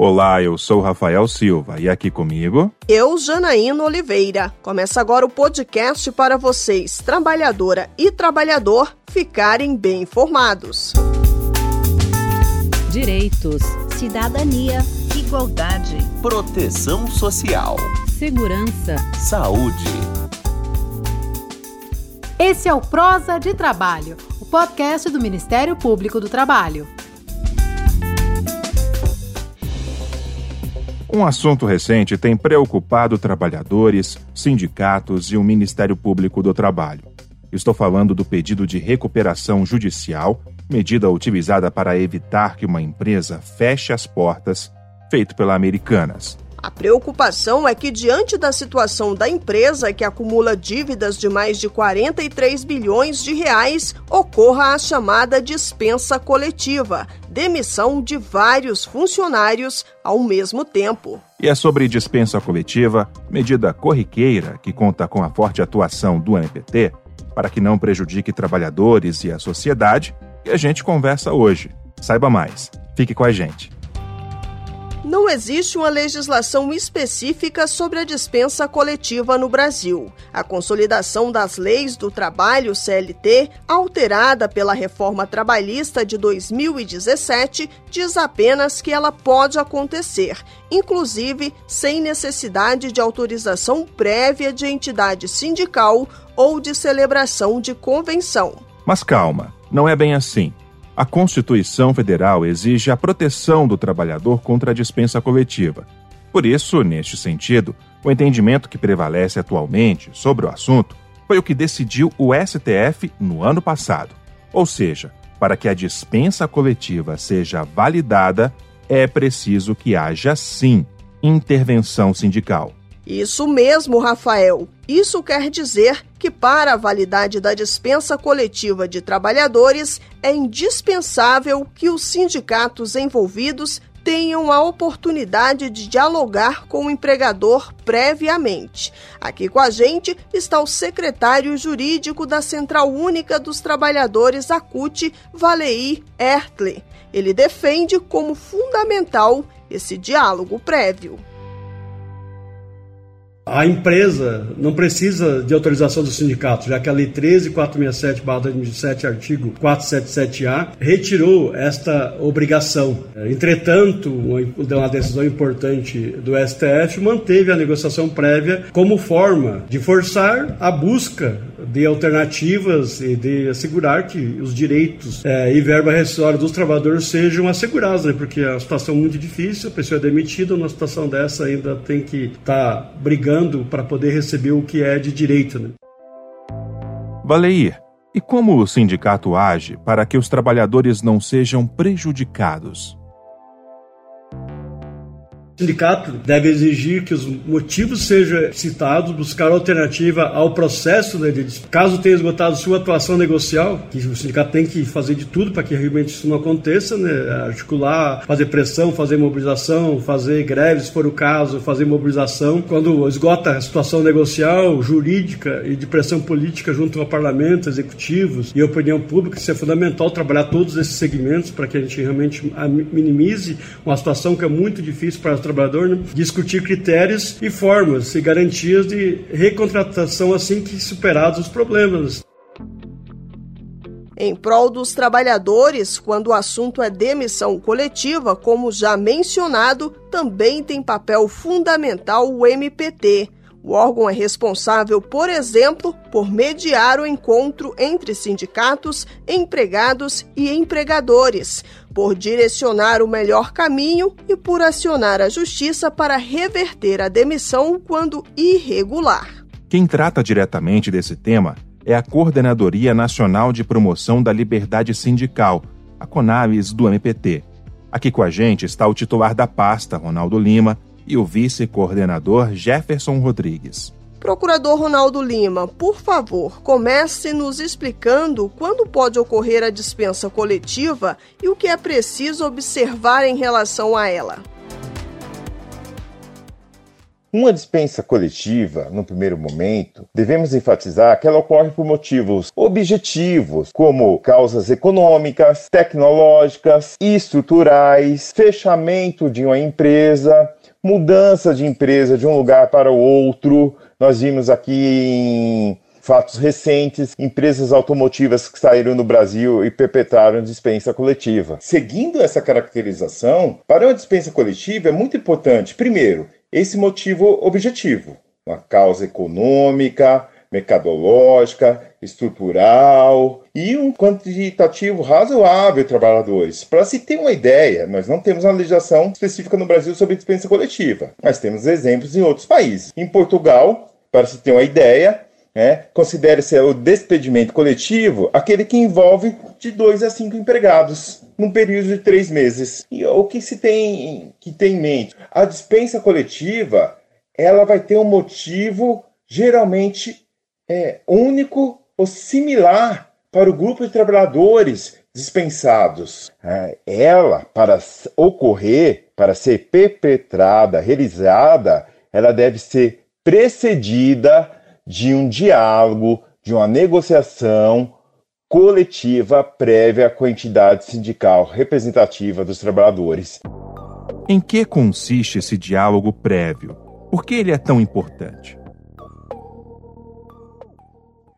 Olá, eu sou Rafael Silva e aqui comigo. Eu, Janaína Oliveira. Começa agora o podcast para vocês, trabalhadora e trabalhador, ficarem bem informados. Direitos, cidadania, igualdade, proteção social, segurança, saúde. Esse é o Prosa de Trabalho, o podcast do Ministério Público do Trabalho. Um assunto recente tem preocupado trabalhadores, sindicatos e o Ministério Público do Trabalho. Estou falando do pedido de recuperação judicial, medida utilizada para evitar que uma empresa feche as portas, feito pela Americanas. A preocupação é que, diante da situação da empresa, que acumula dívidas de mais de 43 bilhões de reais, ocorra a chamada dispensa coletiva, demissão de vários funcionários ao mesmo tempo. E é sobre dispensa coletiva, medida corriqueira que conta com a forte atuação do MPT, para que não prejudique trabalhadores e a sociedade, que a gente conversa hoje. Saiba mais. Fique com a gente não existe uma legislação específica sobre a dispensa coletiva no Brasil. A consolidação das leis do trabalho CLT, alterada pela reforma trabalhista de 2017, diz apenas que ela pode acontecer, inclusive sem necessidade de autorização prévia de entidade sindical ou de celebração de convenção. Mas calma, não é bem assim. A Constituição Federal exige a proteção do trabalhador contra a dispensa coletiva. Por isso, neste sentido, o entendimento que prevalece atualmente sobre o assunto foi o que decidiu o STF no ano passado. Ou seja, para que a dispensa coletiva seja validada, é preciso que haja sim intervenção sindical. Isso mesmo, Rafael. Isso quer dizer que, para a validade da dispensa coletiva de trabalhadores, é indispensável que os sindicatos envolvidos tenham a oportunidade de dialogar com o empregador previamente. Aqui com a gente está o secretário jurídico da Central Única dos Trabalhadores, a CUT, Valeir Ertle. Ele defende como fundamental esse diálogo prévio. A empresa não precisa de autorização do sindicato, já que a Lei 13.467-2007, artigo 477A, retirou esta obrigação. Entretanto, uma decisão importante do STF manteve a negociação prévia como forma de forçar a busca de alternativas e de assegurar que os direitos é, e verba rescisória dos trabalhadores sejam assegurados, né? porque a situação é muito difícil, a pessoa é demitida, numa situação dessa ainda tem que estar tá brigando para poder receber o que é de direito. Né? Valeir, e como o sindicato age para que os trabalhadores não sejam prejudicados? O sindicato deve exigir que os motivos sejam citados, buscar alternativa ao processo, né, de, caso tenha esgotado sua atuação negocial, que o sindicato tem que fazer de tudo para que realmente isso não aconteça, né, articular, fazer pressão, fazer mobilização, fazer greve, se for o caso, fazer mobilização. Quando esgota a situação negocial, jurídica e de pressão política junto ao parlamento, executivos e opinião pública, isso é fundamental trabalhar todos esses segmentos para que a gente realmente minimize uma situação que é muito difícil para trabalhador, né? discutir critérios e formas e garantias de recontratação assim que superados os problemas. Em prol dos trabalhadores, quando o assunto é demissão coletiva, como já mencionado, também tem papel fundamental o MPT, o órgão é responsável, por exemplo, por mediar o encontro entre sindicatos, empregados e empregadores, por direcionar o melhor caminho e por acionar a justiça para reverter a demissão quando irregular. Quem trata diretamente desse tema é a Coordenadoria Nacional de Promoção da Liberdade Sindical, a CONAVES do MPT. Aqui com a gente está o titular da pasta, Ronaldo Lima, e o vice-coordenador Jefferson Rodrigues. Procurador Ronaldo Lima, por favor, comece nos explicando quando pode ocorrer a dispensa coletiva e o que é preciso observar em relação a ela. Uma dispensa coletiva, no primeiro momento, devemos enfatizar que ela ocorre por motivos objetivos, como causas econômicas, tecnológicas e estruturais, fechamento de uma empresa, mudança de empresa de um lugar para o outro. Nós vimos aqui em fatos recentes, empresas automotivas que saíram do Brasil e perpetraram dispensa coletiva. Seguindo essa caracterização, para uma dispensa coletiva é muito importante, primeiro, esse motivo objetivo, uma causa econômica, mercadológica, estrutural e um quantitativo razoável de trabalhadores. Para se ter uma ideia, nós não temos uma legislação específica no Brasil sobre dispensa coletiva, mas temos exemplos em outros países. Em Portugal, para se ter uma ideia, né, considere-se o despedimento coletivo aquele que envolve de dois a cinco empregados num período de três meses. E o que se tem que ter em mente? A dispensa coletiva ela vai ter um motivo geralmente é, único ou similar para o grupo de trabalhadores dispensados. É, ela, para ocorrer, para ser perpetrada, realizada, ela deve ser precedida de um diálogo, de uma negociação coletiva prévia com a entidade sindical representativa dos trabalhadores. Em que consiste esse diálogo prévio? Por que ele é tão importante?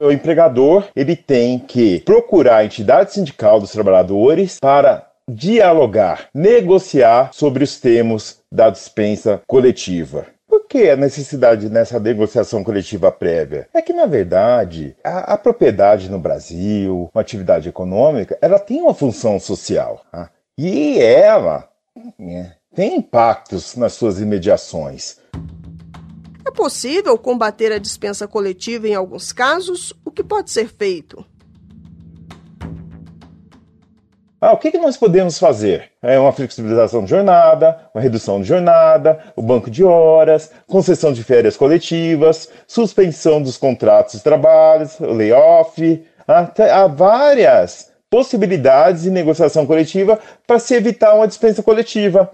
O empregador ele tem que procurar a entidade sindical dos trabalhadores para dialogar, negociar sobre os termos da dispensa coletiva. Por que a necessidade nessa negociação coletiva prévia? É que, na verdade, a, a propriedade no Brasil, uma atividade econômica, ela tem uma função social. Tá? E ela né, tem impactos nas suas imediações. É possível combater a dispensa coletiva em alguns casos? O que pode ser feito? Ah, o que, que nós podemos fazer? É uma flexibilização de jornada, uma redução de jornada, o banco de horas, concessão de férias coletivas, suspensão dos contratos de trabalho, layoff. Há várias possibilidades de negociação coletiva para se evitar uma dispensa coletiva.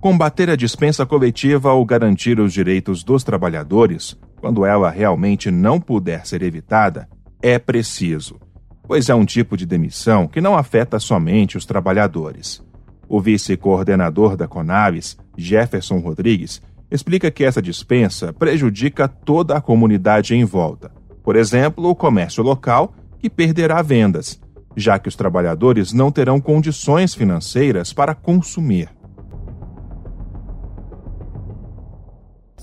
Combater a dispensa coletiva ou garantir os direitos dos trabalhadores, quando ela realmente não puder ser evitada, é preciso pois é um tipo de demissão que não afeta somente os trabalhadores. O vice-coordenador da Conaves, Jefferson Rodrigues, explica que essa dispensa prejudica toda a comunidade em volta. Por exemplo, o comércio local, que perderá vendas, já que os trabalhadores não terão condições financeiras para consumir.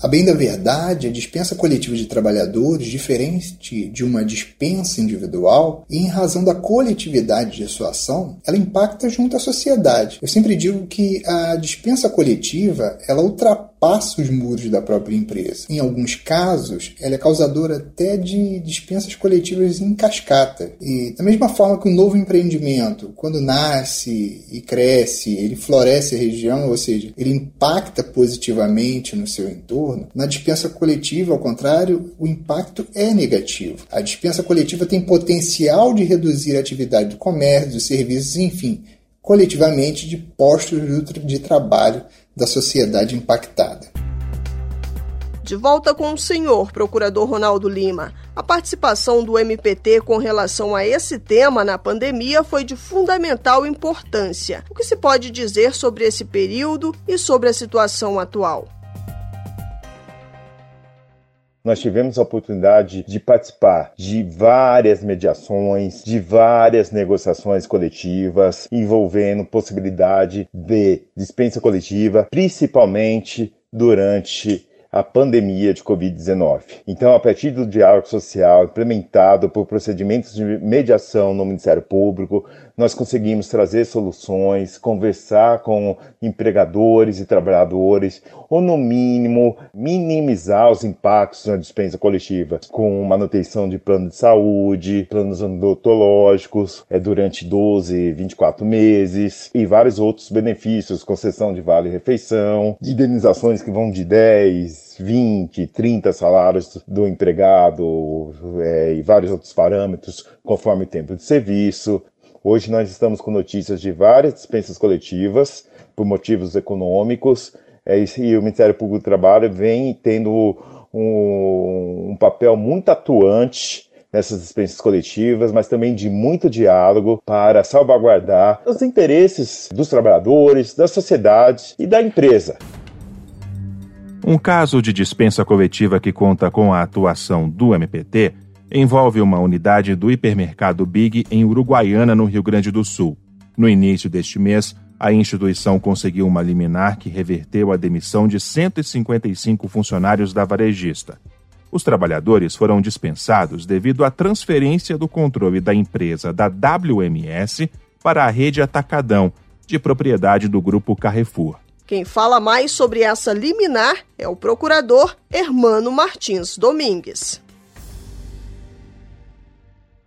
A bem da verdade, a dispensa coletiva de trabalhadores, diferente de uma dispensa individual, e em razão da coletividade de sua ação, ela impacta junto à sociedade. Eu sempre digo que a dispensa coletiva, ela ultrapassa ultrapassa os muros da própria empresa. Em alguns casos, ela é causadora até de dispensas coletivas em cascata. E da mesma forma que um novo empreendimento, quando nasce e cresce, ele floresce a região, ou seja, ele impacta positivamente no seu entorno, na dispensa coletiva, ao contrário, o impacto é negativo. A dispensa coletiva tem potencial de reduzir a atividade do comércio, dos serviços, enfim, coletivamente de postos de trabalho da sociedade impactada. De volta com o senhor procurador Ronaldo Lima. A participação do MPT com relação a esse tema na pandemia foi de fundamental importância. O que se pode dizer sobre esse período e sobre a situação atual? Nós tivemos a oportunidade de participar de várias mediações, de várias negociações coletivas, envolvendo possibilidade de dispensa coletiva, principalmente durante a pandemia de Covid-19. Então, a partir do diálogo social implementado por procedimentos de mediação no Ministério Público, nós conseguimos trazer soluções, conversar com empregadores e trabalhadores, ou no mínimo minimizar os impactos na dispensa coletiva, com manutenção de plano de saúde, planos odontológicos é, durante 12, 24 meses e vários outros benefícios, concessão de vale-refeição, indenizações que vão de 10, 20, 30 salários do empregado é, e vários outros parâmetros conforme o tempo de serviço, Hoje nós estamos com notícias de várias dispensas coletivas por motivos econômicos, é, e o Ministério Público do Trabalho vem tendo um, um papel muito atuante nessas dispensas coletivas, mas também de muito diálogo para salvaguardar os interesses dos trabalhadores, da sociedade e da empresa. Um caso de dispensa coletiva que conta com a atuação do MPT envolve uma unidade do hipermercado Big em Uruguaiana, no Rio Grande do Sul. No início deste mês, a instituição conseguiu uma liminar que reverteu a demissão de 155 funcionários da varejista. Os trabalhadores foram dispensados devido à transferência do controle da empresa da WMS para a rede Atacadão, de propriedade do grupo Carrefour. Quem fala mais sobre essa liminar é o procurador Hermano Martins Domingues.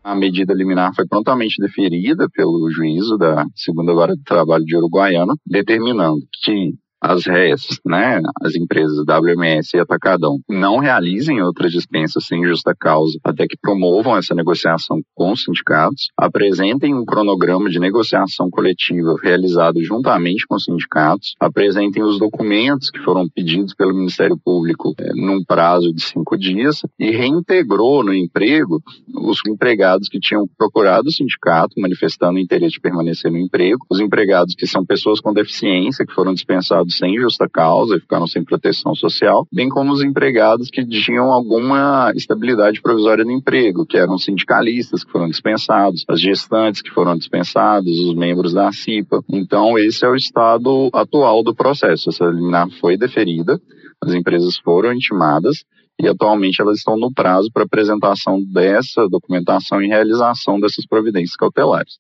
A medida liminar foi prontamente deferida pelo juízo da segunda hora do trabalho de Uruguaiana, determinando que as RES, né, as empresas WMS e Atacadão, não realizem outras dispensas sem justa causa, até que promovam essa negociação com os sindicatos, apresentem um cronograma de negociação coletiva realizado juntamente com os sindicatos, apresentem os documentos que foram pedidos pelo Ministério Público é, num prazo de cinco dias e reintegrou no emprego os empregados que tinham procurado o sindicato, manifestando interesse de permanecer no emprego, os empregados que são pessoas com deficiência, que foram dispensados sem justa causa e ficaram sem proteção social, bem como os empregados que tinham alguma estabilidade provisória no emprego, que eram sindicalistas que foram dispensados, as gestantes que foram dispensados, os membros da CIPA. Então, esse é o estado atual do processo. Essa liminar foi deferida, as empresas foram intimadas e atualmente elas estão no prazo para apresentação dessa documentação e realização dessas providências cautelares.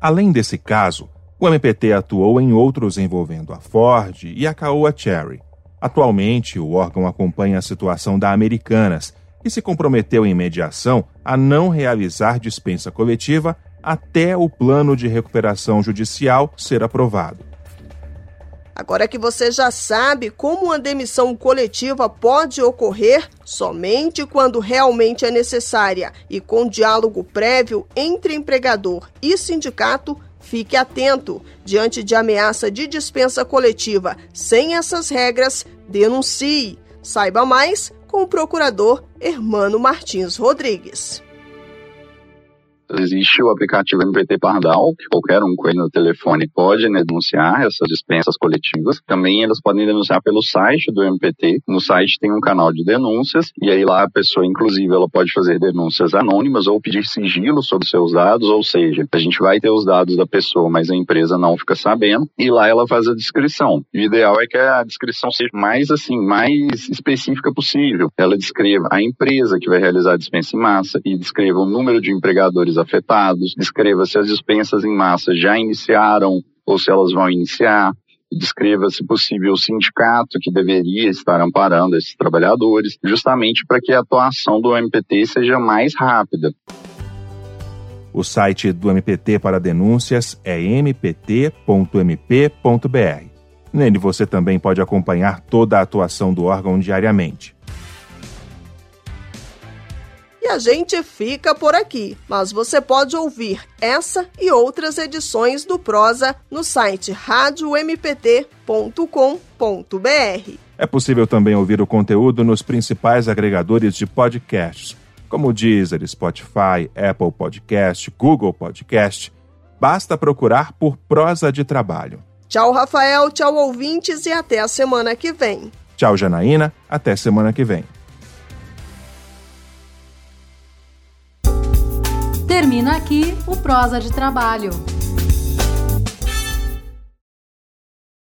Além desse caso, o MPT atuou em outros envolvendo a Ford e a Caoa Cherry. Atualmente, o órgão acompanha a situação da Americanas e se comprometeu em mediação a não realizar dispensa coletiva até o plano de recuperação judicial ser aprovado. Agora que você já sabe como uma demissão coletiva pode ocorrer somente quando realmente é necessária e com diálogo prévio entre empregador e sindicato, Fique atento. Diante de ameaça de dispensa coletiva sem essas regras, denuncie. Saiba mais com o procurador Hermano Martins Rodrigues. Existe o aplicativo MPT Pardal, que qualquer um com ele no telefone pode né, denunciar essas dispensas coletivas. Também eles podem denunciar pelo site do MPT. No site tem um canal de denúncias e aí lá a pessoa, inclusive, ela pode fazer denúncias anônimas ou pedir sigilo sobre seus dados, ou seja, a gente vai ter os dados da pessoa, mas a empresa não fica sabendo e lá ela faz a descrição. O ideal é que a descrição seja mais assim, mais específica possível. Ela descreva a empresa que vai realizar a dispensa em massa e descreva o número de empregadores afetados, descreva se as dispensas em massa já iniciaram ou se elas vão iniciar, descreva, se possível, o sindicato que deveria estar amparando esses trabalhadores, justamente para que a atuação do MPT seja mais rápida. O site do MPT para denúncias é mpt.mp.br. Nele você também pode acompanhar toda a atuação do órgão diariamente a gente fica por aqui, mas você pode ouvir essa e outras edições do Prosa no site radiompt.com.br. É possível também ouvir o conteúdo nos principais agregadores de podcasts, como Deezer, Spotify, Apple Podcast, Google Podcast. Basta procurar por Prosa de Trabalho. Tchau, Rafael, tchau, ouvintes, e até a semana que vem. Tchau, Janaína, até semana que vem. Termina aqui o Prosa de Trabalho.